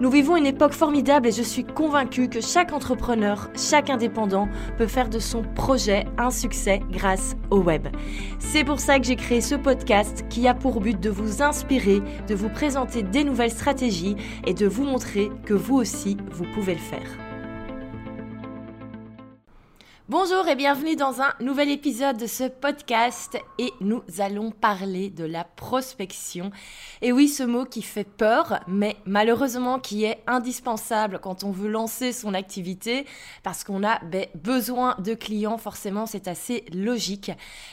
Nous vivons une époque formidable et je suis convaincue que chaque entrepreneur, chaque indépendant peut faire de son projet un succès grâce au web. C'est pour ça que j'ai créé ce podcast qui a pour but de vous inspirer, de vous présenter des nouvelles stratégies et de vous montrer que vous aussi, vous pouvez le faire. Bonjour et bienvenue dans un nouvel épisode de ce podcast et nous allons parler de la prospection. Et oui, ce mot qui fait peur, mais malheureusement qui est indispensable quand on veut lancer son activité parce qu'on a ben, besoin de clients, forcément c'est assez logique.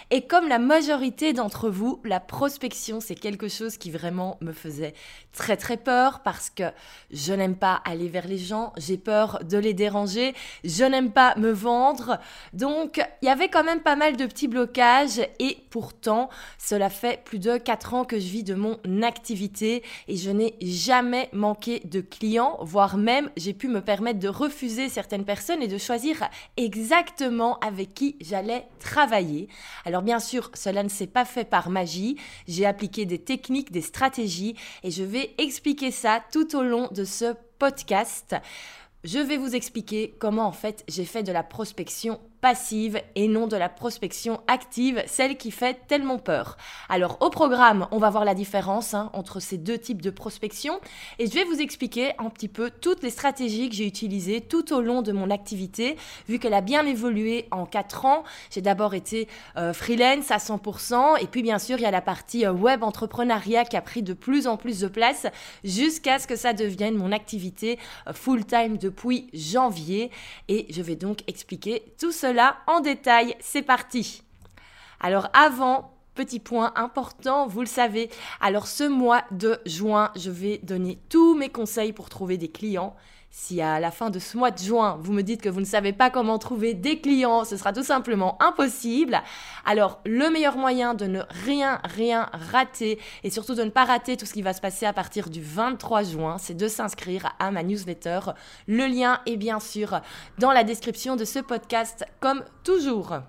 Et comme la majorité d'entre vous, la prospection c'est quelque chose qui vraiment me faisait très très peur parce que je n'aime pas aller vers les gens, j'ai peur de les déranger, je n'aime pas me vendre. Donc, il y avait quand même pas mal de petits blocages et pourtant, cela fait plus de 4 ans que je vis de mon activité et je n'ai jamais manqué de clients, voire même j'ai pu me permettre de refuser certaines personnes et de choisir exactement avec qui j'allais travailler. Alors bien sûr, cela ne s'est pas fait par magie, j'ai appliqué des techniques, des stratégies et je vais expliquer ça tout au long de ce podcast. Je vais vous expliquer comment en fait j'ai fait de la prospection passive et non de la prospection active, celle qui fait tellement peur. Alors au programme, on va voir la différence hein, entre ces deux types de prospection et je vais vous expliquer un petit peu toutes les stratégies que j'ai utilisées tout au long de mon activité, vu qu'elle a bien évolué en 4 ans. J'ai d'abord été euh, freelance à 100% et puis bien sûr il y a la partie euh, web entrepreneuriat qui a pris de plus en plus de place jusqu'à ce que ça devienne mon activité euh, full-time depuis janvier et je vais donc expliquer tout cela en détail. C'est parti. Alors avant, petit point important, vous le savez. Alors ce mois de juin, je vais donner tous mes conseils pour trouver des clients. Si à la fin de ce mois de juin, vous me dites que vous ne savez pas comment trouver des clients, ce sera tout simplement impossible. Alors, le meilleur moyen de ne rien, rien rater et surtout de ne pas rater tout ce qui va se passer à partir du 23 juin, c'est de s'inscrire à ma newsletter. Le lien est bien sûr dans la description de ce podcast, comme toujours.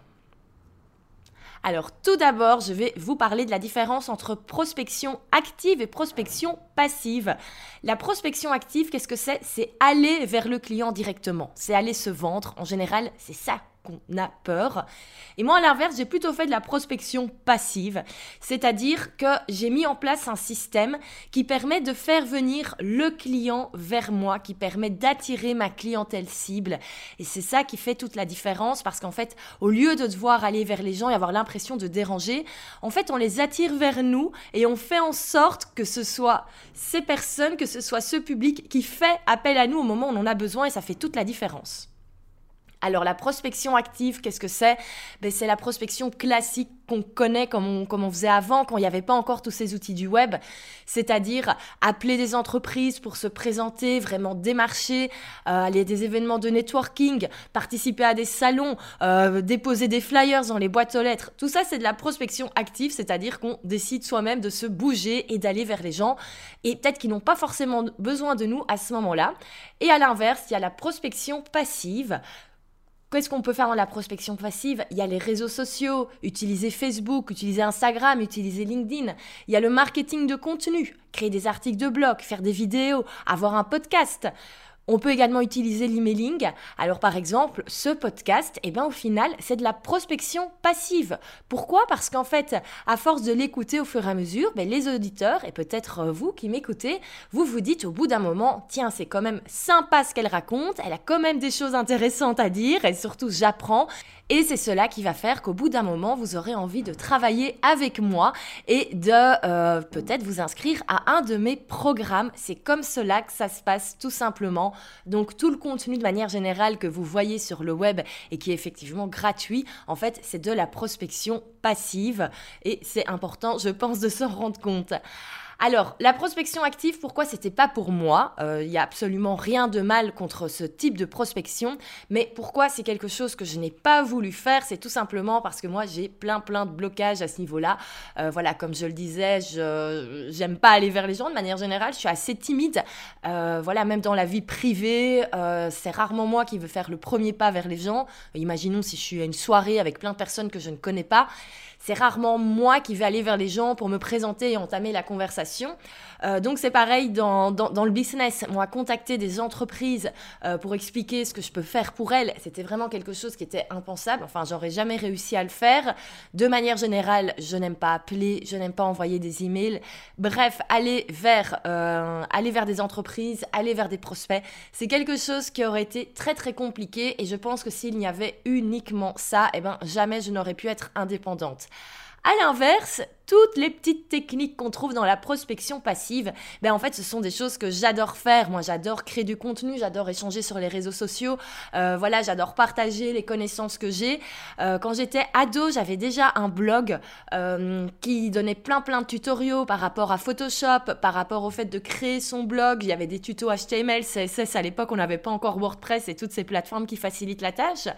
Alors tout d'abord, je vais vous parler de la différence entre prospection active et prospection passive. La prospection active, qu'est-ce que c'est? C'est aller vers le client directement, c'est aller se vendre. En général, c'est ça qu'on a peur. Et moi, à l'inverse, j'ai plutôt fait de la prospection passive, c'est-à-dire que j'ai mis en place un système qui permet de faire venir le client vers moi, qui permet d'attirer ma clientèle cible. Et c'est ça qui fait toute la différence, parce qu'en fait, au lieu de devoir aller vers les gens et avoir l'impression de déranger, en fait, on les attire vers nous et on fait en sorte que ce soit ces personnes, que ce soit ce public qui fait appel à nous au moment où on en a besoin, et ça fait toute la différence. Alors la prospection active, qu'est-ce que c'est? Ben, C'est la prospection classique qu'on connaît comme on, comme on faisait avant, quand il n'y avait pas encore tous ces outils du web, c'est-à-dire appeler des entreprises pour se présenter, vraiment démarcher, euh, aller à des événements de networking, participer à des salons, euh, déposer des flyers dans les boîtes aux lettres. Tout ça, c'est de la prospection active, c'est-à-dire qu'on décide soi-même de se bouger et d'aller vers les gens, et peut-être qu'ils n'ont pas forcément besoin de nous à ce moment-là. Et à l'inverse, il y a la prospection passive. Qu'est-ce qu'on peut faire dans la prospection passive? Il y a les réseaux sociaux, utiliser Facebook, utiliser Instagram, utiliser LinkedIn. Il y a le marketing de contenu, créer des articles de blog, faire des vidéos, avoir un podcast. On peut également utiliser l'emailing. Alors par exemple, ce podcast, eh ben, au final, c'est de la prospection passive. Pourquoi? Parce qu'en fait, à force de l'écouter au fur et à mesure, ben, les auditeurs, et peut-être euh, vous qui m'écoutez, vous vous dites au bout d'un moment, tiens, c'est quand même sympa ce qu'elle raconte, elle a quand même des choses intéressantes à dire, et surtout j'apprends. Et c'est cela qui va faire qu'au bout d'un moment, vous aurez envie de travailler avec moi et de euh, peut-être vous inscrire à un de mes programmes. C'est comme cela que ça se passe tout simplement. Donc tout le contenu de manière générale que vous voyez sur le web et qui est effectivement gratuit, en fait, c'est de la prospection passive et c'est important, je pense, de se rendre compte. Alors, la prospection active, pourquoi c'était pas pour moi? Il n'y a absolument rien de mal contre ce type de prospection, mais pourquoi c'est quelque chose que je n'ai pas voulu faire? C'est tout simplement parce que moi, j'ai plein plein de blocages à ce niveau-là. voilà, comme je le disais, j'aime pas aller vers les gens de manière générale. Je suis assez timide. voilà, même dans la vie privée, c'est rarement moi qui veux faire le premier pas vers les gens. Imaginons si je suis à une soirée avec plein de personnes que je ne connais pas. C'est rarement moi qui vais aller vers les gens pour me présenter et entamer la conversation. Euh, donc c'est pareil dans, dans, le business. Moi, contacter des entreprises euh, pour expliquer ce que je peux faire pour elles, c'était vraiment quelque chose qui était impensable. Enfin, j'aurais jamais réussi à le faire. De manière générale, je n'aime pas appeler, je n'aime pas envoyer des emails. Bref, aller vers, euh, aller vers des entreprises, aller vers des prospects, c'est quelque chose qui aurait été très très compliqué et je pense que s'il n'y avait uniquement ça, eh ben jamais je n'aurais pu être indépendante. À l'inverse, toutes les petites techniques qu'on trouve dans la prospection passive, ben en fait, ce sont des choses que j'adore faire. Moi, j'adore créer du contenu, j'adore échanger sur les réseaux sociaux. Euh, voilà, j'adore partager les connaissances que j'ai. Euh, quand j'étais ado, j'avais déjà un blog euh, qui donnait plein plein de tutoriaux par rapport à Photoshop, par rapport au fait de créer son blog. Il y avait des tutos HTML, CSS. À l'époque, on n'avait pas encore WordPress et toutes ces plateformes qui facilitent la tâche.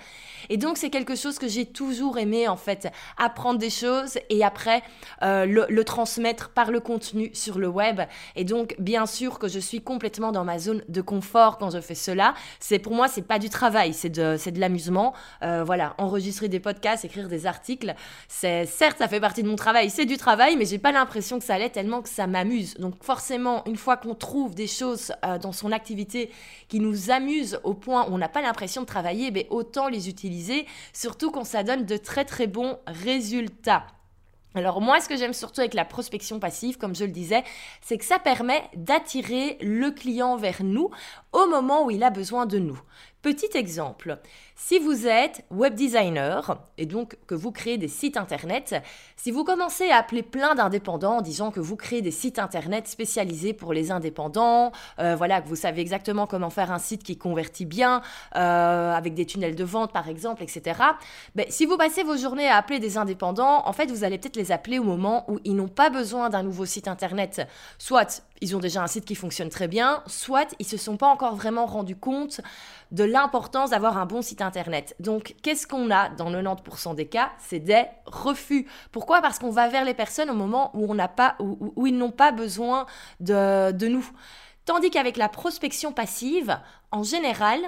Et donc, c'est quelque chose que j'ai toujours aimé en fait, apprendre des choses et après euh, le, transmettre par le contenu sur le web. Et donc, bien sûr que je suis complètement dans ma zone de confort quand je fais cela. C'est pour moi, c'est pas du travail, c'est de, c'est de l'amusement. Euh, voilà, enregistrer des podcasts, écrire des articles, c'est certes, ça fait partie de mon travail, c'est du travail, mais j'ai pas l'impression que ça l'est tellement que ça m'amuse. Donc, forcément, une fois qu'on trouve des choses euh, dans son activité qui nous amusent au point où on n'a pas l'impression de travailler, ben, autant les utiliser, surtout quand ça donne de très très bons résultats. Alors moi, ce que j'aime surtout avec la prospection passive, comme je le disais, c'est que ça permet d'attirer le client vers nous au moment où il a besoin de nous. Petit exemple, si vous êtes web designer et donc que vous créez des sites internet, si vous commencez à appeler plein d'indépendants en disant que vous créez des sites internet spécialisés pour les indépendants, euh, voilà, que vous savez exactement comment faire un site qui convertit bien, euh, avec des tunnels de vente par exemple, etc. Ben, si vous passez vos journées à appeler des indépendants, en fait, vous allez peut-être les appeler au moment où ils n'ont pas besoin d'un nouveau site internet. Soit ils ont déjà un site qui fonctionne très bien, soit ils se sont pas encore vraiment rendus compte de l'importance d'avoir un bon site internet. Donc, qu'est-ce qu'on a dans 90% des cas? C'est des refus. Pourquoi? Parce qu'on va vers les personnes au moment où, on ils n'ont pas besoin de, de nous. Tandis qu'avec la prospection passive, en général,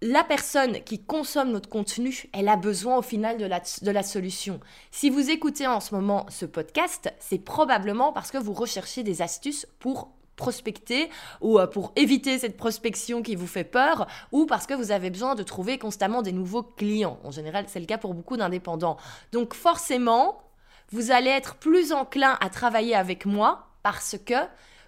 la personne qui consomme notre contenu, elle a besoin au final de la, solution. Si vous écoutez en ce moment ce podcast, c'est probablement parce que vous recherchez des astuces pour prospecter ou euh, pour éviter cette prospection qui vous fait peur ou parce que vous avez besoin de trouver constamment des nouveaux clients. En général, c'est le cas pour beaucoup d'indépendants. Donc forcément, vous allez être plus enclin à travailler avec moi parce que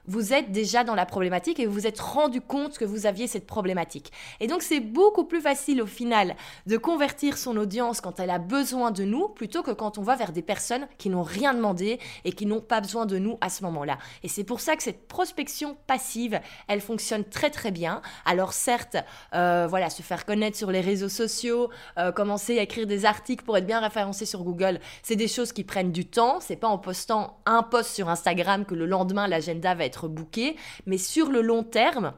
vous êtes déjà dans la problématique et vous vous êtes rendu compte que vous aviez cette problématique. Et donc c'est beaucoup plus facile au final de convertir son audience quand elle a besoin de nous plutôt que quand on va vers des personnes qui n'ont rien demandé et qui n'ont pas besoin de nous à ce moment-là. Et c'est pour ça que cette prospection passive, elle fonctionne très très bien. Alors certes, euh, voilà, se faire connaître sur les réseaux sociaux, euh, commencer à écrire des articles pour être bien référencé sur Google, c'est des choses qui prennent du temps. C'est pas en postant un post sur Instagram que le lendemain l'agenda va être bouqué, mais sur le long terme,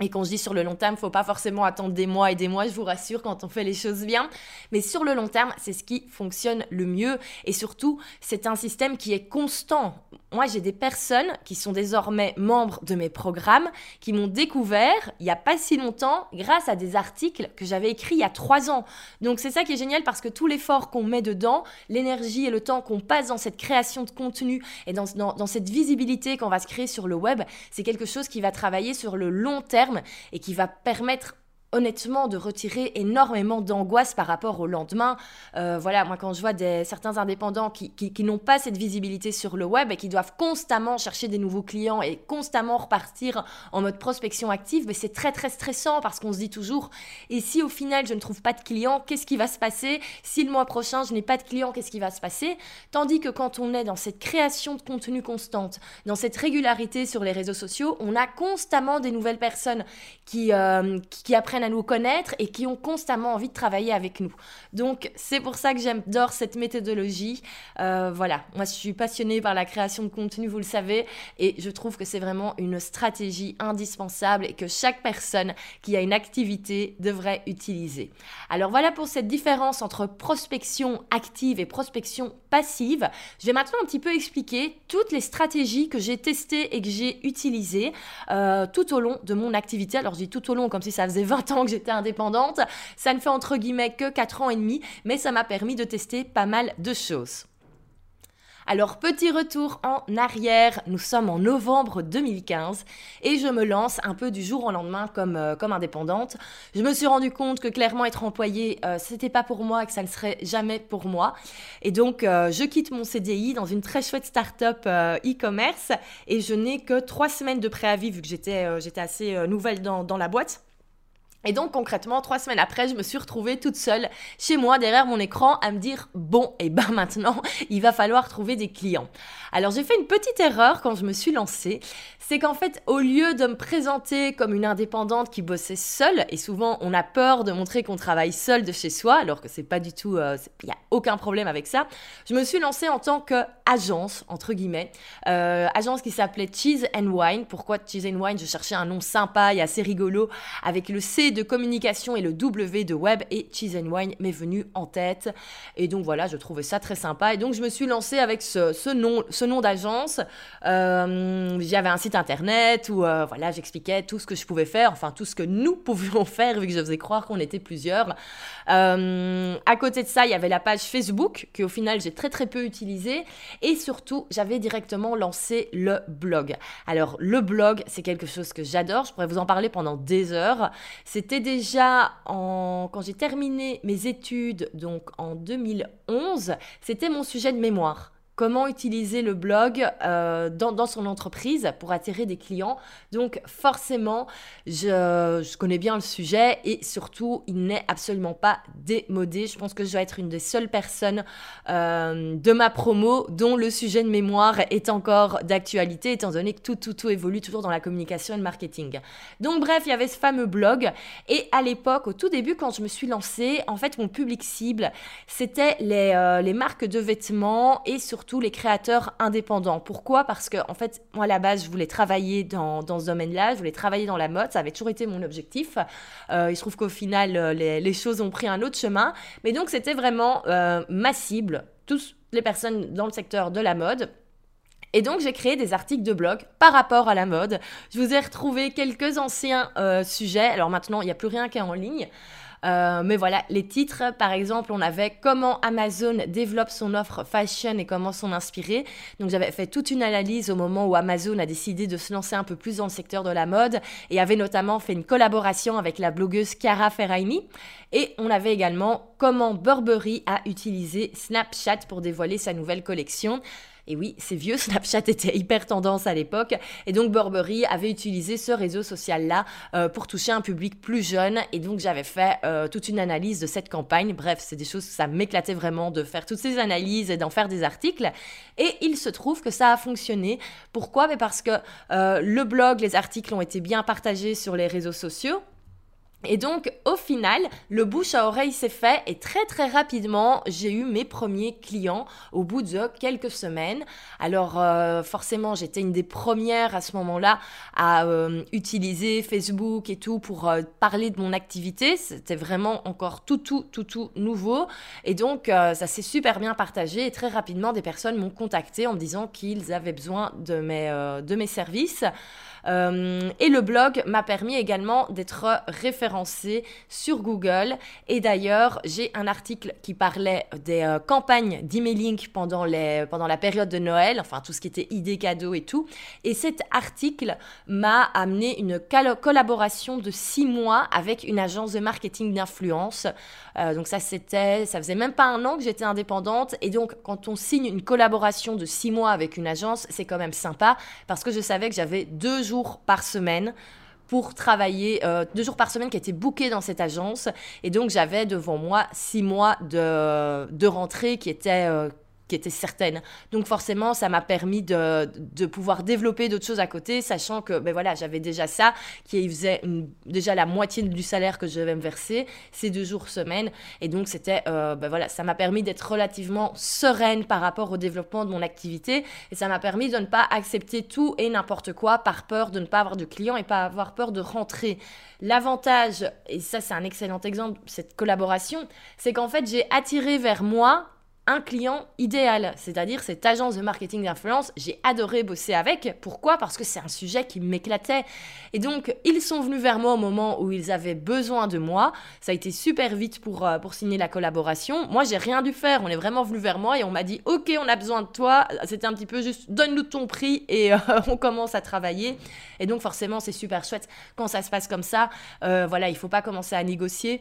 et quand je dis sur le long terme, faut pas forcément attendre des mois et des mois, je vous rassure, quand on fait les choses bien. Mais sur le long terme, c'est ce qui fonctionne le mieux. Et surtout, c'est un système qui est constant. Moi, j'ai des personnes qui sont désormais membres de mes programmes, qui m'ont découvert il n'y a pas si longtemps grâce à des articles que j'avais écrits il y a trois ans. Donc c'est ça qui est génial parce que tout l'effort qu'on met dedans, l'énergie et le temps qu'on passe dans cette création de contenu et dans, cette visibilité qu'on va se créer sur le web, c'est quelque chose qui va travailler sur le long terme et qui va permettre honnêtement de retirer énormément d'angoisse par rapport au lendemain. Euh, voilà, moi quand je vois certains indépendants qui, qui, n'ont pas cette visibilité sur le web et qui doivent constamment chercher des nouveaux clients et constamment repartir en mode prospection active, mais c'est très très stressant parce qu'on se dit toujours, et si au final je ne trouve pas de clients, qu'est-ce qui va se passer? Si le mois prochain je n'ai pas de clients, qu'est-ce qui va se passer? Tandis que quand on est dans cette création de contenu constante, dans cette régularité sur les réseaux sociaux, on a constamment des nouvelles personnes qui, euh, qui, qui à nous connaître et qui ont constamment envie de travailler avec nous. Donc c'est pour ça que j'adore cette méthodologie. Euh, voilà, moi je suis passionnée par la création de contenu, vous le savez, et je trouve que c'est vraiment une stratégie indispensable et que chaque personne qui a une activité devrait utiliser. Alors voilà pour cette différence entre prospection active et prospection passive. Je vais maintenant un petit peu expliquer toutes les stratégies que j'ai testées et que j'ai utilisées euh, tout au long de mon activité. Alors je dis tout au long comme si ça faisait 20 ans que j'étais indépendante. Ça ne fait entre guillemets que 4 ans et demi, mais ça m'a permis de tester pas mal de choses. Alors petit retour en arrière, nous sommes en novembre 2015 et je me lance un peu du jour au lendemain comme, euh, comme indépendante. Je me suis rendu compte que clairement être employée, euh, c'était pas pour moi et que ça ne serait jamais pour moi. Et donc euh, je quitte mon CDI dans une très chouette start-up e-commerce et je n'ai que trois semaines de préavis vu que j'étais j'étais assez nouvelle dans, dans la boîte. Et donc concrètement, trois semaines après, je me suis retrouvée toute seule chez moi derrière mon écran à me dire bon, et eh ben maintenant, il va falloir trouver des clients. Alors j'ai fait une petite erreur quand je me suis lancée, c'est qu'en fait, au lieu de me présenter comme une indépendante qui bossait seule, et souvent on a peur de montrer qu'on travaille seul de chez soi, alors que c'est pas du tout, euh, il n'y a aucun problème avec ça, je me suis lancée en tant qu'agence, entre guillemets, euh, agence qui s'appelait Cheese and Wine. Pourquoi Cheese and Wine? Je cherchais un nom sympa et assez rigolo avec le C de communication et le W de web et Cheese and Wine m'est venu en tête. Et donc voilà, je trouvais ça très sympa. Et donc je me suis lancée avec ce, nom, ce nom d'agence. Euh, J'avais un site internet où euh, voilà, j'expliquais tout ce que je pouvais faire, enfin tout ce que nous pouvions faire vu que je faisais croire qu'on était plusieurs. Euh, à côté de ça, il y avait la page Facebook que au final j'ai très très peu utilisée. Et surtout, j'avais directement lancé le blog. Alors le blog, c'est quelque chose que j'adore. Je pourrais vous en parler pendant des heures. C'est c'était déjà en, quand j'ai terminé mes études, donc en 2011, c'était mon sujet de mémoire comment utiliser le blog euh, dans, son entreprise pour attirer des clients. Donc forcément, je, connais bien le sujet et surtout, il n'est absolument pas démodé. Je pense que je dois être une des seules personnes euh, de ma promo dont le sujet de mémoire est encore d'actualité, étant donné que tout, tout, tout évolue toujours dans la communication et le marketing. Donc bref, il y avait ce fameux blog et à l'époque, au tout début, quand je me suis lancée, en fait, mon public cible, c'était les, euh, les marques de vêtements et surtout tous les créateurs indépendants. Pourquoi? Parce que, en fait, moi, à la base, je voulais travailler dans, dans ce domaine-là, je voulais travailler dans la mode, ça avait toujours été mon objectif. Euh, il se trouve qu'au final, euh, les, les, choses ont pris un autre chemin. Mais donc, c'était vraiment euh, ma cible, toutes les personnes dans le secteur de la mode. Et donc j'ai créé des articles de blog par rapport à la mode. Je vous ai retrouvé quelques anciens sujets. Alors maintenant, il n'y a plus rien qui est en ligne. Euh, mais voilà, les titres, par exemple, on avait comment Amazon développe son offre fashion et comment s'en inspirer. Donc j'avais fait toute une analyse au moment où Amazon a décidé de se lancer un peu plus dans le secteur de la mode et avait notamment fait une collaboration avec la blogueuse Cara Ferraini. Et on avait également comment Burberry a utilisé Snapchat pour dévoiler sa nouvelle collection. Et oui, c'est vieux, Snapchat était hyper tendance à l'époque. Et donc Burberry avait utilisé ce réseau social-là euh, pour toucher un public plus jeune. Et donc j'avais fait euh, toute une analyse de cette campagne. Bref, c'est des choses, ça m'éclatait vraiment de faire toutes ces analyses et d'en faire des articles. Et il se trouve que ça a fonctionné. Pourquoi? Mais Parce que euh, le blog, les articles ont été bien partagés sur les réseaux sociaux. Et donc, au final, le bouche à oreille s'est fait et très très rapidement, j'ai eu mes premiers clients au bout de quelques semaines. Alors, euh, forcément, j'étais une des premières à ce moment-là à euh, utiliser Facebook et tout pour euh, parler de mon activité. C'était vraiment encore tout, tout, tout, tout nouveau. Et donc, ça s'est super bien partagé et très rapidement, des personnes m'ont contacté en me disant qu'ils avaient besoin de mes, de mes services. Euh, et le blog m'a permis également d'être référencé sur Google. Et d'ailleurs, j'ai un article qui parlait des euh, campagnes d'emailing pendant, pendant la période de Noël, enfin tout ce qui était idées cadeaux et tout. Et cet article m'a amené une collaboration de six mois avec une agence de marketing d'influence. Euh, donc ça, c'était, ça faisait même pas un an que j'étais indépendante. Et donc, quand on signe une collaboration de six mois avec une agence, c'est quand même sympa parce que je savais que j'avais deux jours par semaine pour travailler euh, deux jours par semaine qui étaient bookés dans cette agence. Et donc, j'avais devant moi six mois de, de rentrée qui étaient, euh, qui était certaine. Donc forcément, ça m'a permis de, de, pouvoir développer d'autres choses à côté, sachant que ben voilà, j'avais déjà ça, qui faisait déjà la moitié du salaire que je devais me verser, ces deux jours semaine. Et donc c'était, euh, ben voilà, ça m'a permis d'être relativement sereine par rapport au développement de mon activité. Et ça m'a permis de ne pas accepter tout et n'importe quoi par peur de ne pas avoir de clients et pas avoir peur de rentrer. L'avantage, et ça c'est un excellent exemple, cette collaboration, c'est qu'en fait j'ai attiré vers moi un client idéal, c'est-à-dire cette agence de marketing d'influence. J'ai adoré bosser avec. Pourquoi? Parce que c'est un sujet qui m'éclatait. Et donc, ils sont venus vers moi au moment où ils avaient besoin de moi. Ça a été super vite pour, euh, pour signer la collaboration. Moi, j'ai rien dû faire. On est vraiment venu vers moi et on m'a dit Ok, on a besoin de toi. C'était un petit peu juste donne-nous ton prix et euh, on commence à travailler. Et donc, forcément, c'est super chouette quand ça se passe comme ça. Euh, voilà, il faut pas commencer à négocier.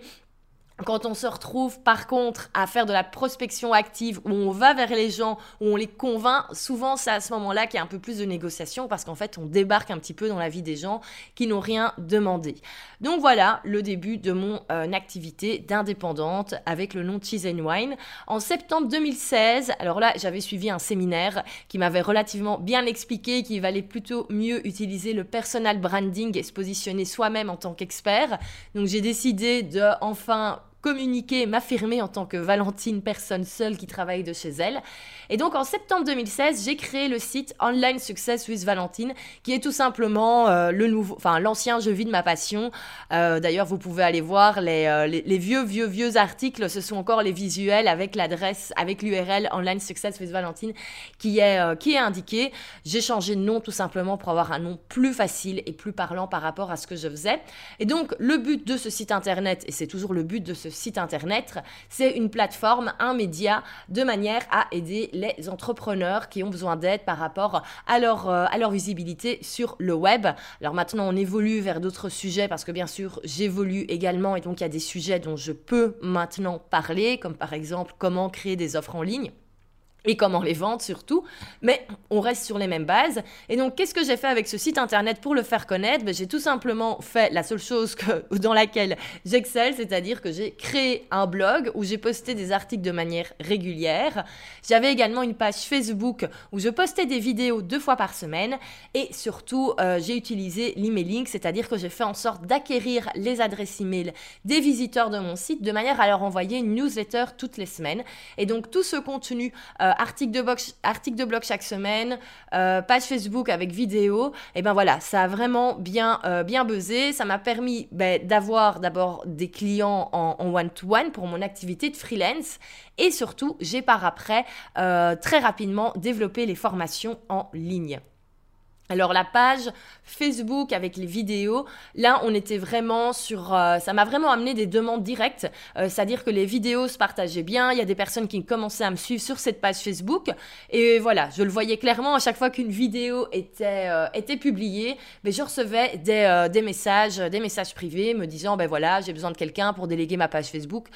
Quand on se retrouve par contre à faire de la prospection active où on va vers les gens, où on les convainc, souvent c'est à ce moment-là qu'il y a un peu plus de négociation parce qu'en fait on débarque un petit peu dans la vie des gens qui n'ont rien demandé. Donc voilà le début de mon euh, activité d'indépendante avec le nom Cheese and Wine. En septembre 2016, alors là j'avais suivi un séminaire qui m'avait relativement bien expliqué qu'il valait plutôt mieux utiliser le personal branding et se positionner soi-même en tant qu'expert. Donc j'ai décidé de enfin communiquer, m'affirmer en tant que Valentine, personne seule qui travaille de chez elle. Et donc en septembre 2016, j'ai créé le site Online Success with Valentine, qui est tout simplement euh, le nouveau, enfin l'ancien je vis de ma passion. Euh, d'ailleurs, vous pouvez aller voir euh, les, vieux, vieux, vieux articles. Ce sont encore les visuels avec l'adresse, avec l'URL Online Success with Valentine qui est, qui est indiqué. J'ai changé de nom tout simplement pour avoir un nom plus facile et plus parlant par rapport à ce que je faisais. Et donc le but de ce site internet, et c'est toujours le but de ce site internet, c'est une plateforme, un média, de manière à aider les entrepreneurs qui ont besoin d'aide par rapport à leur, euh, à leur visibilité sur le web. Alors maintenant, on évolue vers d'autres sujets parce que bien sûr, j'évolue également et donc il y a des sujets dont je peux maintenant parler, comme par exemple comment créer des offres en ligne et comment les vendre surtout, mais on reste sur les mêmes bases. Et donc, qu'est-ce que j'ai fait avec ce site internet pour le faire connaître? Ben, J'ai tout simplement fait la seule chose dans laquelle j'excelle, c'est-à-dire que j'ai créé un blog où j'ai posté des articles de manière régulière. J'avais également une page Facebook où je postais des vidéos deux fois par semaine et surtout, euh, j'ai utilisé l'emailing, c'est-à-dire que j'ai fait en sorte d'acquérir les adresses email des visiteurs de mon site de manière à leur envoyer une newsletter toutes les semaines. Et donc, tout ce contenu euh, article de, blog, article de blog chaque semaine, euh, page Facebook avec vidéo. Et ben voilà, ça a vraiment bien, euh, bien buzzé. Ça m'a permis ben, d'avoir d'abord des clients en one-to-one pour mon activité de freelance. Et surtout, j'ai par après euh, très rapidement développé les formations en ligne. Alors la page Facebook avec les vidéos, là on était vraiment sur... Euh, ça m'a vraiment amené des demandes directes, euh, c'est-à-dire que les vidéos se partageaient bien, il y a des personnes qui commençaient à me suivre sur cette page Facebook, et voilà, je le voyais clairement à chaque fois qu'une vidéo était, euh, publiée, mais je recevais des, des, messages, des messages privés me disant, ben voilà, j'ai besoin de quelqu'un pour déléguer ma page Facebook,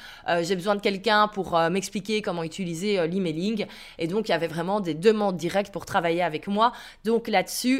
j'ai besoin de quelqu'un pour m'expliquer comment utiliser l'emailing, et donc il y avait vraiment des demandes directes pour travailler avec moi, donc là-dessus,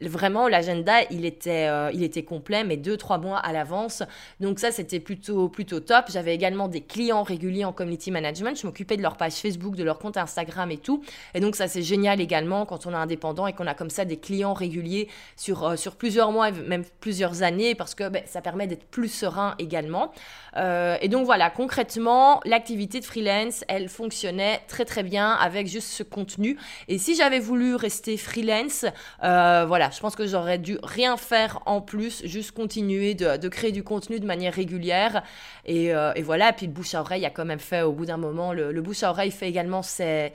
vraiment l'agenda il était euh, il était complet mais deux trois mois à l'avance. Donc ça c'était plutôt plutôt top. J'avais également des clients réguliers en community management. Je m'occupais de leur page Facebook de leur compte Instagram et tout. Et donc ça c'est génial également quand on est indépendant et qu'on a comme ça des clients réguliers sur euh, sur plusieurs mois même plusieurs années parce que ben, ça permet d'être plus serein également. Euh, et donc voilà concrètement l'activité de freelance elle fonctionnait très très bien avec juste ce contenu. Et si j'avais voulu rester freelance voilà je pense que j'aurais dû rien faire en plus, juste continuer de, créer du contenu de manière régulière. Et, euh, et, voilà, puis le bouche à oreille a quand même fait au bout d'un moment, le, le, bouche à oreille fait également ses,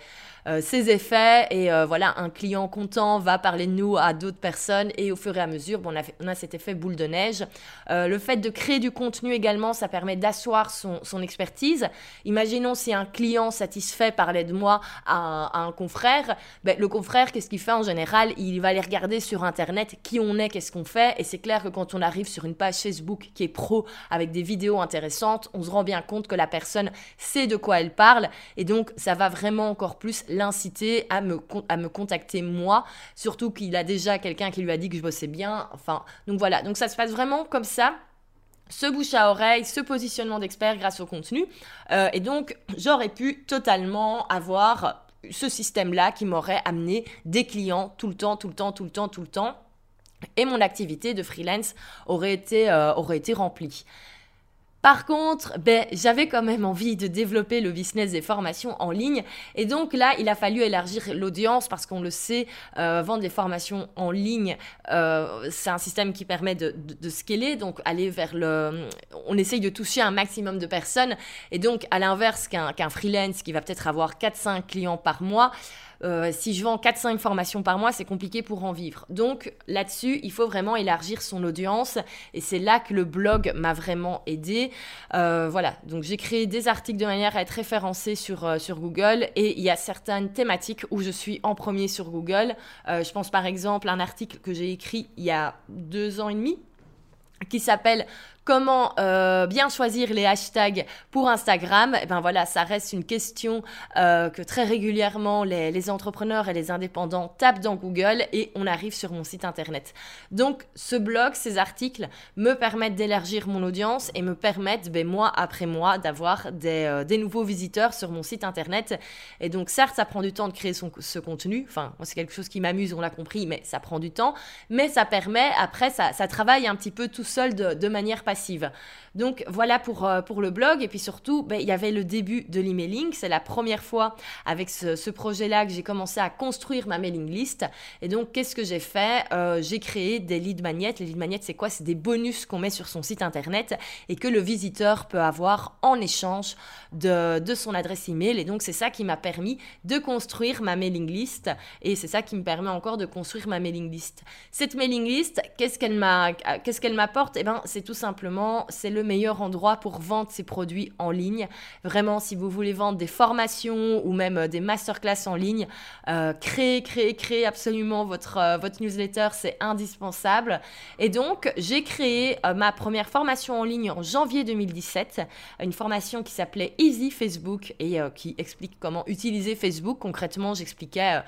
euh, ses effets. Et euh, voilà, un client content va parler de nous à d'autres personnes. Et au fur et à mesure, bon, on, a on, a cet effet boule de neige. Euh, le fait de créer du contenu également, ça permet d'asseoir son, son, expertise. Imaginons si un client satisfait parlait de moi à, un confrère. Ben, le confrère, qu'est-ce qu'il fait en général? Il va aller regarder sur Internet qui on est, qu'est-ce qu'on fait. Et c'est clair que quand on arrive sur une page Facebook qui est pro avec des vidéos intéressantes, on se rend bien compte que la personne sait de quoi elle parle. Et donc, ça va vraiment encore plus l'inciter à me, à me contacter moi, surtout qu'il a déjà quelqu'un qui lui a dit que je bossais bien. Enfin, donc voilà, donc ça se passe vraiment comme ça ce bouche à oreille, ce positionnement d'expert grâce au contenu. Euh, et donc, j'aurais pu totalement avoir ce système-là qui m'aurait amené des clients tout le temps, tout le temps, tout le temps, tout le temps. Et mon activité de freelance aurait été, euh, aurait été remplie. Par contre, ben, j'avais quand même envie de développer le business des formations en ligne. Et donc là, il a fallu élargir l'audience parce qu'on le sait, euh, vendre des formations en ligne, euh, c'est un système qui permet de, de, scaler, donc aller vers le... On essaye de toucher un maximum de personnes. Et donc, à l'inverse qu'un freelance qui va peut-être avoir 4-5 clients par mois, euh, si je vends 4-5 formations par mois, c'est compliqué pour en vivre. Donc là-dessus, il faut vraiment élargir son audience et c'est là que le blog m'a vraiment aidé. Euh, voilà, donc j'ai créé des articles de manière à être référencé sur, euh, sur Google et il y a certaines thématiques où je suis en premier sur Google. je pense par exemple à un article que j'ai écrit il y a deux ans et demi qui s'appelle Comment euh, bien choisir les hashtags pour Instagram Et eh ben voilà, ça reste une question euh, que très régulièrement les, entrepreneurs et les indépendants tapent dans Google et on arrive sur mon site internet. Donc ce blog, ces articles me permettent d'élargir mon audience et me permettent, ben, mois après mois, d'avoir des, euh, des, nouveaux visiteurs sur mon site internet. Et donc certes, ça prend du temps de créer son, ce contenu. Enfin, c'est quelque chose qui m'amuse, on l'a compris, mais ça prend du temps. Mais ça permet, après, ça, ça travaille un petit peu tout seul de, manière donc voilà pour, euh, pour le blog. Et puis surtout, ben, il y avait le début de l'emailing. C'est la première fois avec ce, projet-là que j'ai commencé à construire ma mailing list. Et donc, qu'est-ce que j'ai fait? Euh, J'ai créé des lead magnets. Les lead magnets, c'est quoi? C'est des bonus qu'on met sur son site internet et que le visiteur peut avoir en échange de, de son adresse email. Et donc, c'est ça qui m'a permis de construire ma mailing list. Et c'est ça qui me permet encore de construire ma mailing list. Cette mailing list, qu'est-ce qu'elle m'a, qu'est-ce qu'elle m'apporte? Eh ben, c'est tout simplement c'est le meilleur endroit pour vendre ses produits en ligne. Vraiment, si vous voulez vendre des formations ou même euh, des masterclass en ligne, euh, créez, créez, créez absolument votre, euh, votre newsletter, c'est indispensable. Et donc, j'ai créé ma première formation en ligne en janvier 2017, une formation qui s'appelait Easy Facebook et qui explique comment utiliser Facebook. Concrètement, j'expliquais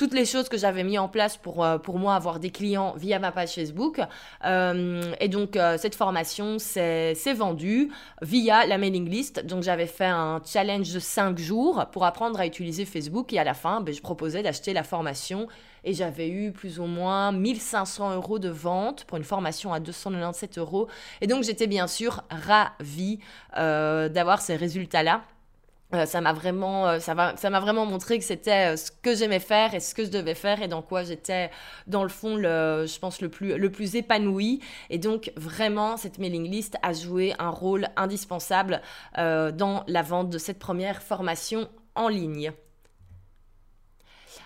toutes les choses que j'avais mis en place pour, euh, pour moi avoir des clients via ma page Facebook. Euh, et donc, euh, cette formation s'est vendue via la mailing list. Donc, j'avais fait un challenge de 5 jours pour apprendre à utiliser Facebook. Et à la fin, ben, je proposais d'acheter la formation. Et j'avais eu plus ou moins 1500 euros de vente pour une formation à 297 euros. Et donc, j'étais bien sûr ravie d'avoir ces résultats-là. Euh, ça m'a vraiment, euh, ça ça m'a vraiment montré que c'était euh, ce que j'aimais faire et ce que je devais faire et dans quoi j'étais, dans le fond, le, je pense le plus, le plus épanoui. Et donc vraiment, cette mailing list a joué un rôle indispensable dans la vente de cette première formation en ligne.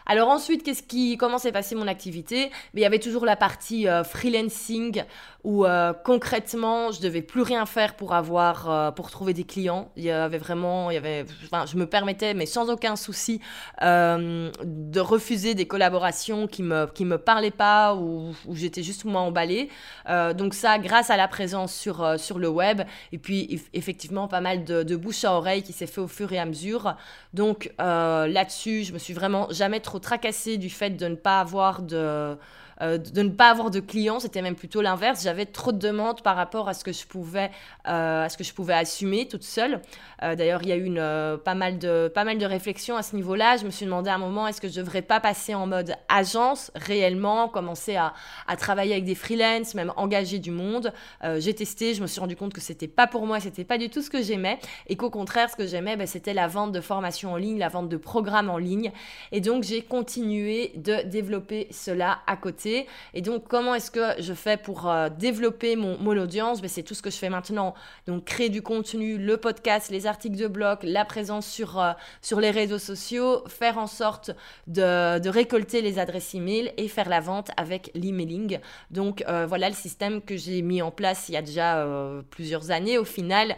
Alors ensuite, qu'est-ce qui, comment s'est passée mon activité? Mais il y avait toujours la partie freelancing où euh, concrètement je devais plus rien faire pour avoir euh, pour trouver des clients. Il y avait vraiment il y avait je me permettais mais sans aucun souci euh, de refuser des collaborations qui me qui me parlaient pas ou où j'étais juste moins emballée. Donc ça grâce à la présence sur sur le web et puis effectivement pas mal de, de bouche à oreille qui s'est fait au fur et à mesure. Donc là-dessus je me suis vraiment jamais trop tracassée du fait de ne pas avoir de euh, de ne pas avoir de clients, c'était même plutôt l'inverse. J'avais trop de demandes par rapport à ce que je pouvais, euh, à ce que je pouvais assumer toute seule. Euh, d'ailleurs, il y a eu une, pas, mal de, pas mal de réflexions à ce niveau-là. Je me suis demandé à un moment, est-ce que je ne devrais pas passer en mode agence réellement, commencer à, à travailler avec des freelances, même engager du monde. J'ai testé, je me suis rendu compte que c'était pas pour moi, c'était pas du tout ce que j'aimais, et qu'au contraire, ce que j'aimais, ben, c'était la vente de formations en ligne, la vente de programmes en ligne. Et donc, j'ai continué de développer cela à côté et donc, comment est-ce que je fais pour euh, développer mon, audience? Ben, C'est tout ce que je fais maintenant. Donc, créer du contenu, le podcast, les articles de blog, la présence sur, euh, sur les réseaux sociaux, faire en sorte de, de, récolter les adresses email et faire la vente avec l'emailing. Donc, euh, voilà le système que j'ai mis en place il y a déjà plusieurs années. Au final,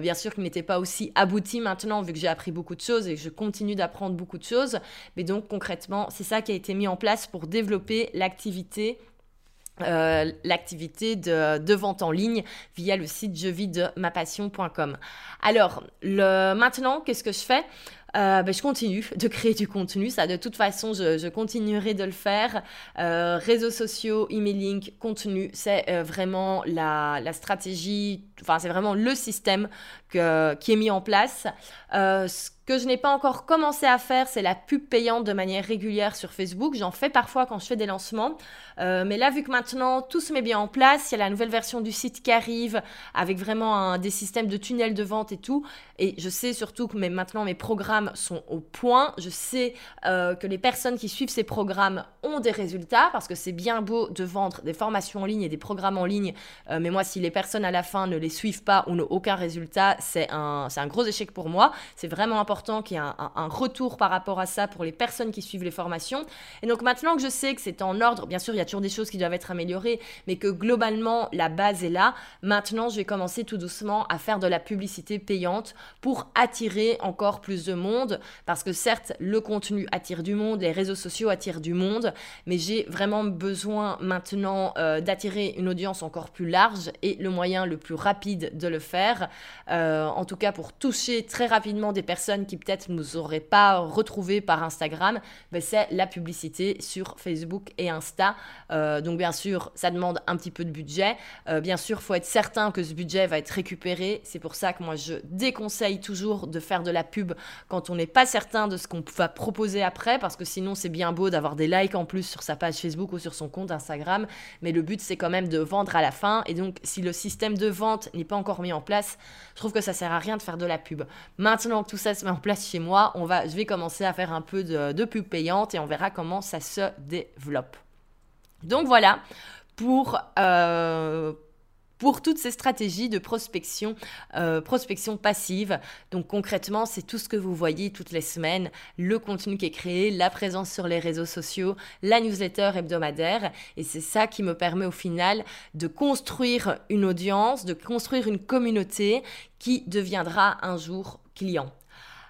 bien sûr qu'il n'était pas aussi abouti maintenant, vu que j'ai appris beaucoup de choses et que je continue d'apprendre beaucoup de choses. Mais donc, concrètement, c'est ça qui a été mis en place pour développer l'activité euh, l'activité de, vente en ligne via le site je. Alors, maintenant, qu'est-ce que je fais? Euh, ben, je continue de créer du contenu. Ça, de toute façon, je, continuerai de le faire. Euh, réseaux sociaux, emailing, contenu, c'est euh, vraiment la, stratégie, enfin, c'est vraiment le système qui est mis en place. ce que je n'ai pas encore commencé à faire, c'est la pub payante de manière régulière sur Facebook. J'en fais parfois quand je fais des lancements. mais là, vu que maintenant tout se met bien en place, il y a la nouvelle version du site qui arrive avec vraiment des systèmes de tunnels de vente et tout. Et je sais surtout que maintenant mes programmes sont au point. Je sais euh, que les personnes qui suivent ces programmes ont des résultats parce que c'est bien beau de vendre des formations en ligne et des programmes en ligne. Euh, mais moi, si les personnes à la fin ne les suivent pas ou n'ont aucun résultat, c'est un, un gros échec pour moi. C'est vraiment important qu'il y ait un, un, retour par rapport à ça pour les personnes qui suivent les formations. Et donc maintenant que je sais que c'est en ordre, bien sûr, il y a toujours des choses qui doivent être améliorées, mais que globalement, la base est là. Maintenant, je vais commencer tout doucement à faire de la publicité payante pour attirer encore plus de monde. Parce que certes, le contenu attire du monde, les réseaux sociaux attirent du monde, mais j'ai vraiment besoin maintenant euh, d'attirer une audience encore plus large et le moyen le plus rapide de le faire, euh, en tout cas pour toucher très rapidement des personnes qui peut-être ne nous auraient pas retrouvés par Instagram, ben c'est la publicité sur Facebook et Insta. Euh, donc bien sûr, ça demande un petit peu de budget. bien sûr, faut être certain que ce budget va être récupéré. C'est pour ça que moi, je déconseille toujours de faire de la pub quand on n'est pas certain de ce qu'on va proposer après, parce que sinon, c'est bien beau d'avoir des likes en plus sur sa page Facebook ou sur son compte Instagram, mais le but, c'est quand même de vendre à la fin. Et donc, si le système de vente n'est pas encore mis en place, je trouve que ça sert à rien de faire de la pub. Maintenant que tout ça se met en place chez moi, on va, je vais commencer à faire un peu de, de pub payante et on verra comment ça se développe. Donc voilà pour, euh, pour toutes ces stratégies de prospection, euh, prospection passive. Donc concrètement, c'est tout ce que vous voyez toutes les semaines, le contenu qui est créé, la présence sur les réseaux sociaux, la newsletter hebdomadaire. Et c'est ça qui me permet au final de construire une audience, de construire une communauté qui deviendra un jour client.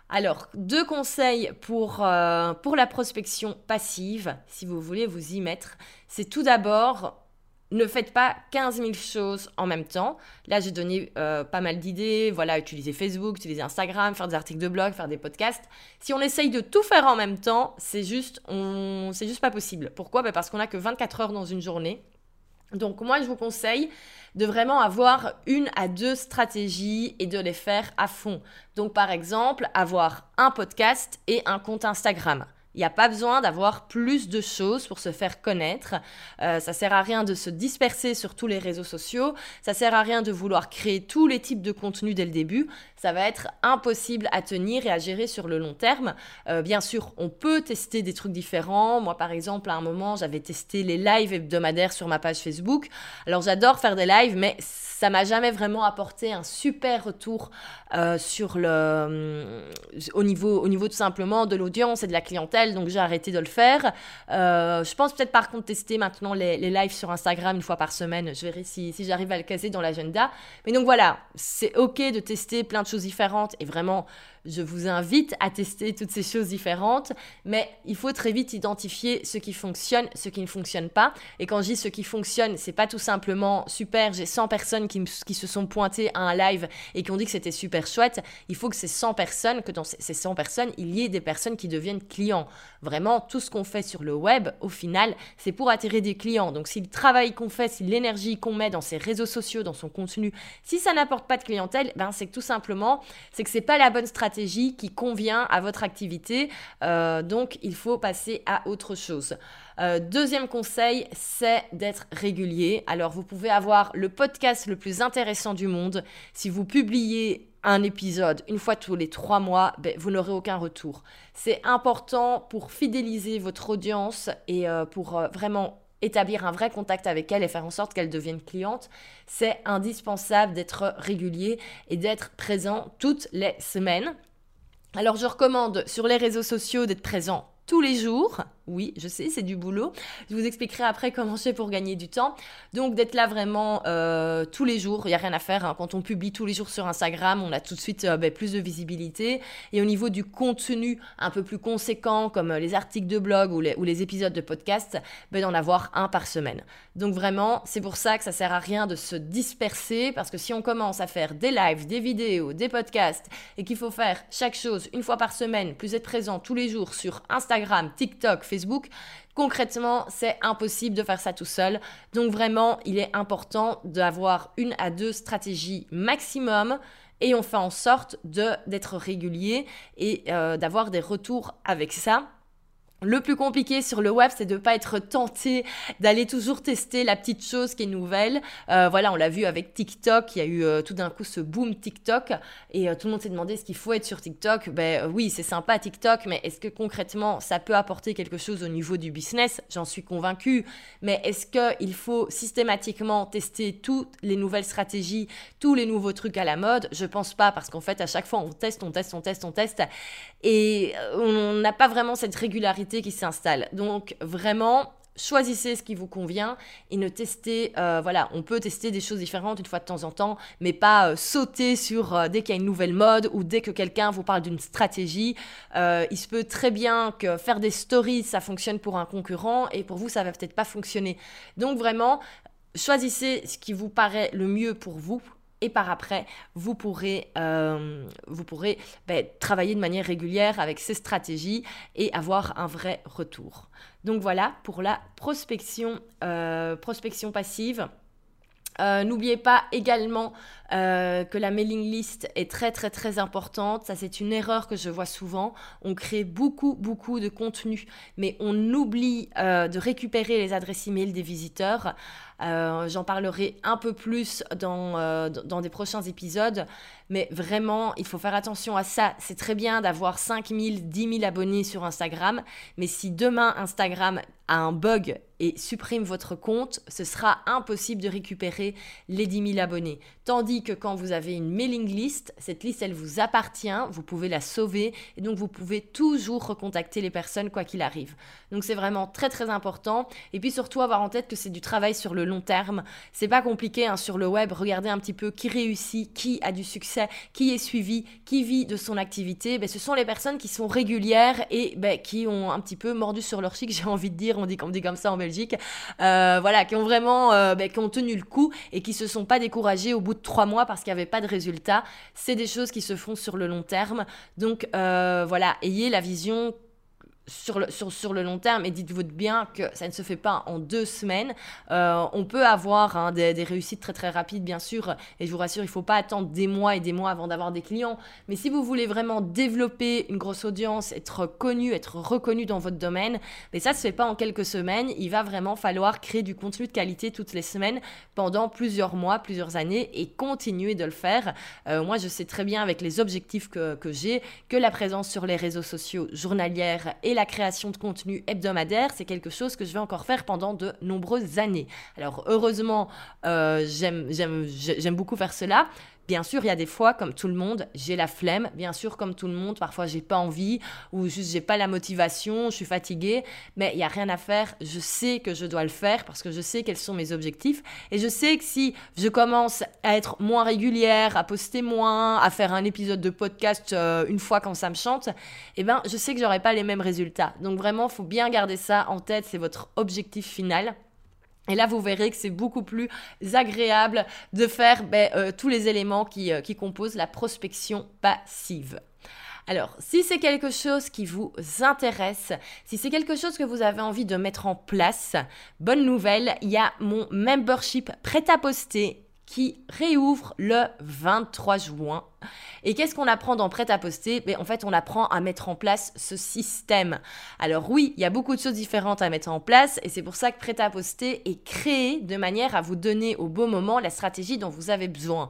Alors, deux conseils pour, euh, pour la prospection passive, si vous voulez vous y mettre. C'est tout d'abord ne faites pas 15 000 choses en même temps. Là, j'ai donné euh, pas mal d'idées. Voilà, utiliser Facebook, utiliser Instagram, faire des articles de blog, faire des podcasts. Si on essaye de tout faire en même temps, c'est juste, on... c'est juste pas possible. Pourquoi? Bah, Parce qu'on n'a que 24 heures dans une journée. Donc moi, je vous conseille de vraiment avoir une à deux stratégies et de les faire à fond. Donc par exemple, avoir un podcast et un compte Instagram. Il n'y a pas besoin d'avoir plus de choses pour se faire connaître. Euh, ça sert à rien de se disperser sur tous les réseaux sociaux. Ça sert à rien de vouloir créer tous les types de contenus dès le début. Ça va être impossible à tenir et à gérer sur le long terme. Euh, bien sûr, on peut tester des trucs différents. Moi, par exemple, à un moment, j'avais testé les lives hebdomadaires sur ma page Facebook. Alors, j'adore faire des lives, mais ça m'a jamais vraiment apporté un super retour euh, sur le, au, niveau, au niveau tout simplement de l'audience et de la clientèle, donc j'ai arrêté de le faire. Euh, je pense peut-être par contre tester maintenant les, lives sur Instagram une fois par semaine, je verrai si j'arrive à le caser dans l'agenda. Mais donc voilà, c'est ok de tester plein de choses différentes et vraiment je vous invite à tester toutes ces choses différentes, mais il faut très vite identifier ce qui fonctionne, ce qui ne fonctionne pas. Et quand je dis ce qui fonctionne, c'est pas tout simplement super, j'ai 100 personnes qui, qui, se sont pointées à un live et qui ont dit que c'était super chouette. Il faut que ces 100 personnes, que dans ces 100 personnes, il y ait des personnes qui deviennent clients. Vraiment, tout ce qu'on fait sur le web, au final, c'est pour attirer des clients. Donc si le travail qu'on fait, si l'énergie qu'on met dans ses réseaux sociaux, dans son contenu, si ça n'apporte pas de clientèle, ben c'est que tout simplement, c'est que c'est pas la bonne stratégie qui convient à votre activité. Euh, donc, il faut passer à autre chose. Euh, deuxième conseil, c'est d'être régulier. Alors, vous pouvez avoir le podcast le plus intéressant du monde. Si vous publiez un épisode une fois tous les trois mois, ben, vous n'aurez aucun retour. C'est important pour fidéliser votre audience et euh, pour vraiment établir un vrai contact avec elle et faire en sorte qu'elle devienne cliente, c'est indispensable d'être régulier et d'être présent toutes les semaines. Alors je recommande sur les réseaux sociaux d'être présent tous les jours, Oui, je sais, c'est du boulot. Je vous expliquerai après comment je fais pour gagner du temps. Donc d'être là vraiment euh, tous les jours, il n'y a rien à faire. Hein. Quand on publie tous les jours sur Instagram, on a tout de suite euh, ben, plus de visibilité. Et au niveau du contenu un peu plus conséquent, comme euh, les articles de blog ou les, épisodes de podcast, ben, d'en avoir un par semaine. Donc vraiment, c'est pour ça que ça sert à rien de se disperser, parce que si on commence à faire des lives, des vidéos, des podcasts, et qu'il faut faire chaque chose une fois par semaine, plus être présent tous les jours sur Instagram, TikTok, Facebook, Concrètement, c'est impossible de faire ça tout seul. Donc vraiment, il est important d'avoir une à deux stratégies maximum et on fait en sorte d'être régulier et euh, d'avoir des retours avec ça. Le plus compliqué sur le web, c'est de ne pas être tenté d'aller toujours tester la petite chose qui est nouvelle. Euh, voilà, on l'a vu avec TikTok, il y a eu euh, tout d'un coup ce boom TikTok et euh, tout le monde s'est demandé ce qu'il faut être sur TikTok. Ben oui, c'est sympa TikTok, mais est-ce que concrètement ça peut apporter quelque chose au niveau du business? J'en suis convaincue. Mais est-ce qu'il faut systématiquement tester toutes les nouvelles stratégies, tous les nouveaux trucs à la mode? Je pense pas parce qu'en fait à chaque fois on teste, on teste, on teste, on teste et on n'a pas vraiment cette régularité qui s'installe. Donc vraiment, choisissez ce qui vous convient et ne testez, euh, voilà, on peut tester des choses différentes une fois de temps en temps, mais pas euh, sauter sur euh, dès qu'il y a une nouvelle mode ou dès que quelqu'un vous parle d'une stratégie. il se peut très bien que faire des stories, ça fonctionne pour un concurrent et pour vous, ça va peut-être pas fonctionner. Donc vraiment, choisissez ce qui vous paraît le mieux pour vous et par après, vous pourrez, euh, vous pourrez ben, travailler de manière régulière avec ces stratégies et avoir un vrai retour. Donc voilà pour la prospection, euh, prospection passive. Euh, n'oubliez pas également que la mailing list est très très très importante. Ça c'est une erreur que je vois souvent. On crée beaucoup beaucoup de contenu, mais on oublie de récupérer les adresses email des visiteurs. Euh, j'en parlerai un peu plus dans, euh, dans des prochains épisodes. Mais vraiment, il faut faire attention à ça. C'est très bien d'avoir 5000, 10 000 abonnés sur Instagram. Mais si demain Instagram a un bug et supprime votre compte, ce sera impossible de récupérer les 10 000 abonnés. Tandis que quand vous avez une mailing list, cette liste, elle vous appartient, vous pouvez la sauver et donc vous pouvez toujours recontacter les personnes quoi qu'il arrive. Donc c'est vraiment très très important. Et puis surtout avoir en tête que c'est du travail sur le long terme. C'est pas compliqué hein, sur le web. Regardez un petit peu qui réussit, qui a du succès, qui est suivi, qui vit de son activité. Ben, ce sont les personnes qui sont régulières et ben, qui ont un petit peu mordu sur leur chic, j'ai envie de dire. On dit, on dit comme ça en Belgique. Euh, voilà, qui ont vraiment euh, ben, qui ont tenu le coup et qui se sont pas découragés au bout de trois mois parce qu'il n'y avait pas de résultat. C'est des choses qui se font sur le long terme. Donc euh, voilà, ayez la vision sur le, sur, sur le long terme, et dites-vous bien que ça ne se fait pas en deux semaines. Euh, on peut avoir hein, des, des, réussites très très rapides, bien sûr, et je vous rassure, il ne faut pas attendre des mois et des mois avant d'avoir des clients. Mais si vous voulez vraiment développer une grosse audience, être connu, être reconnu dans votre domaine, mais ça ne se fait pas en quelques semaines. Il va vraiment falloir créer du contenu de qualité toutes les semaines pendant plusieurs mois, plusieurs années, et continuer de le faire. Euh, moi, je sais très bien avec les objectifs que, que j'ai que la présence sur les réseaux sociaux journalière et la création de contenu hebdomadaire, c'est quelque chose que je vais encore faire pendant de nombreuses années. Alors heureusement, euh, j'aime beaucoup faire cela. Bien sûr, il y a des fois, comme tout le monde, j'ai la flemme. Bien sûr, comme tout le monde, parfois j'ai pas envie ou juste j'ai pas la motivation, je suis fatiguée. Mais il y a rien à faire. Je sais que je dois le faire parce que je sais quels sont mes objectifs et je sais que si je commence à être moins régulière, à poster moins, à faire un épisode de podcast euh, une fois quand ça me chante, eh ben, je sais que j'aurai pas les mêmes résultats. Donc vraiment, faut bien garder ça en tête. C'est votre objectif final. Et là, vous verrez que c'est beaucoup plus agréable de faire ben, euh, tous les éléments euh, qui, composent la prospection passive. Alors, si c'est quelque chose qui vous intéresse, si c'est quelque chose que vous avez envie de mettre en place, bonne nouvelle, il y a mon membership prêt à poster qui réouvre le 23 juin. Et qu'est-ce qu'on apprend dans Prêt à poster? Ben, En fait, on apprend à mettre en place ce système. Alors oui, il y a beaucoup de choses différentes à mettre en place et c'est pour ça que Prêt à poster est créé de manière à vous donner au bon moment la stratégie dont vous avez besoin.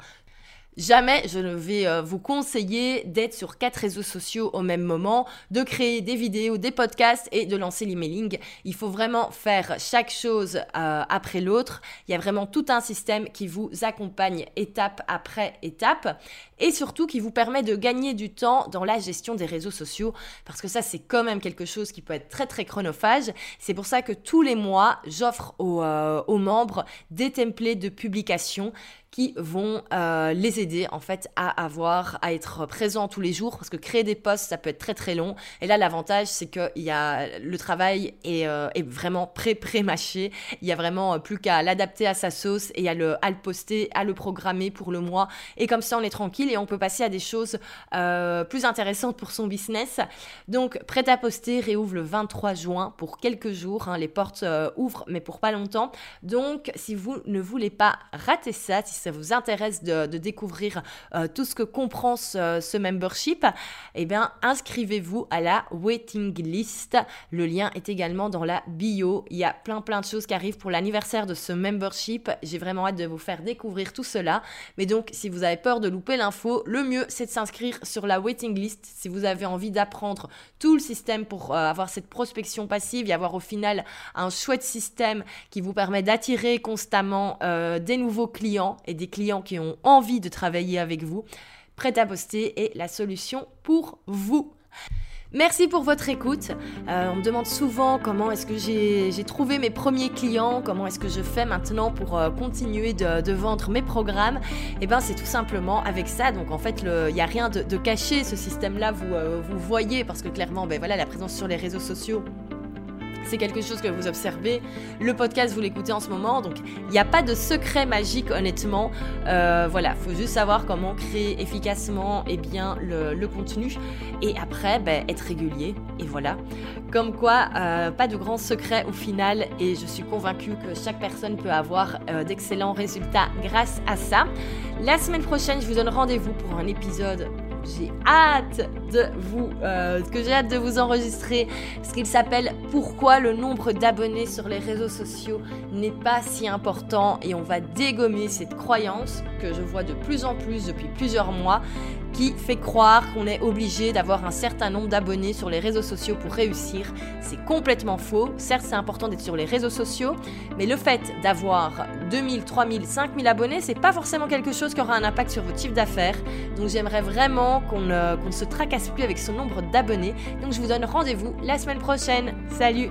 Jamais je ne vais euh, vous conseiller d'être sur quatre réseaux sociaux au même moment, de créer des vidéos, des podcasts et de lancer l'emailing. Il faut vraiment faire chaque chose euh, après l'autre. Il y a vraiment tout un système qui vous accompagne étape après étape et surtout qui vous permet de gagner du temps dans la gestion des réseaux sociaux parce que ça c'est quand même quelque chose qui peut être très très chronophage. C'est pour ça que tous les mois j'offre aux, euh, aux membres des templates de publication qui vont euh, les aider en fait à avoir, à être présents tous les jours parce que créer des posts ça peut être très très long et là l'avantage c'est que y a, le travail est, euh, vraiment pré-pré-mâché, il y a vraiment euh, plus qu'à l'adapter à sa sauce et à le, à le poster, à le programmer pour le mois et comme ça on est tranquille et on peut passer à des choses plus intéressantes pour son business. Donc prêt à poster réouvre le 23 juin pour quelques jours, hein. les portes ouvrent mais pour pas longtemps. Donc si vous ne voulez pas rater ça, si ça vous intéresse de, découvrir euh, tout ce que comprend ce, membership, eh bien, inscrivez-vous à la waiting list. Le lien est également dans la bio. Il y a plein plein de choses qui arrivent pour l'anniversaire de ce membership. J'ai vraiment hâte de vous faire découvrir tout cela. Mais donc, si vous avez peur de louper l'info, le mieux, c'est de s'inscrire sur la waiting list si vous avez envie d'apprendre tout le système pour euh, avoir cette prospection passive et avoir au final un chouette système qui vous permet d'attirer constamment euh, des nouveaux clients et des clients qui ont envie de travailler avec vous, prêt à poster est la solution pour vous. Merci pour votre écoute. Euh, on me demande souvent comment est-ce que j'ai trouvé mes premiers clients, comment est-ce que je fais maintenant pour euh, continuer de, vendre mes programmes. Et eh bien c'est tout simplement avec ça. Donc en fait, il n'y a rien de, caché. Ce système-là, vous, euh, vous voyez parce que clairement, ben voilà, la présence sur les réseaux sociaux c'est quelque chose que vous observez. Le podcast, vous l'écoutez en ce moment, donc il n'y a pas de secret magique, honnêtement. Euh, voilà, faut juste savoir comment créer efficacement et eh bien, le, contenu. Et après, ben, être régulier. Et voilà. Comme quoi, euh, pas de grand secret au final. Et je suis convaincue que chaque personne peut avoir euh, d'excellents résultats grâce à ça. La semaine prochaine, je vous donne rendez-vous pour un épisode j'ai hâte de vous, euh, j'ai hâte de vous enregistrer, parce qu'il s'appelle Pourquoi le nombre d'abonnés sur les réseaux sociaux n'est pas si important, et on va dégommer cette croyance que je vois de plus en plus depuis plusieurs mois, qui fait croire qu'on est obligé d'avoir un certain nombre d'abonnés sur les réseaux sociaux pour réussir. C'est complètement faux. Certes, c'est important d'être sur les réseaux sociaux, mais le fait d'avoir 2000, 3000, 5000 abonnés, c'est pas forcément quelque chose qui aura un impact sur votre chiffre d'affaires. Donc j'aimerais vraiment qu'on ne se tracasse plus avec son nombre d'abonnés. Donc je vous donne rendez-vous la semaine prochaine. Salut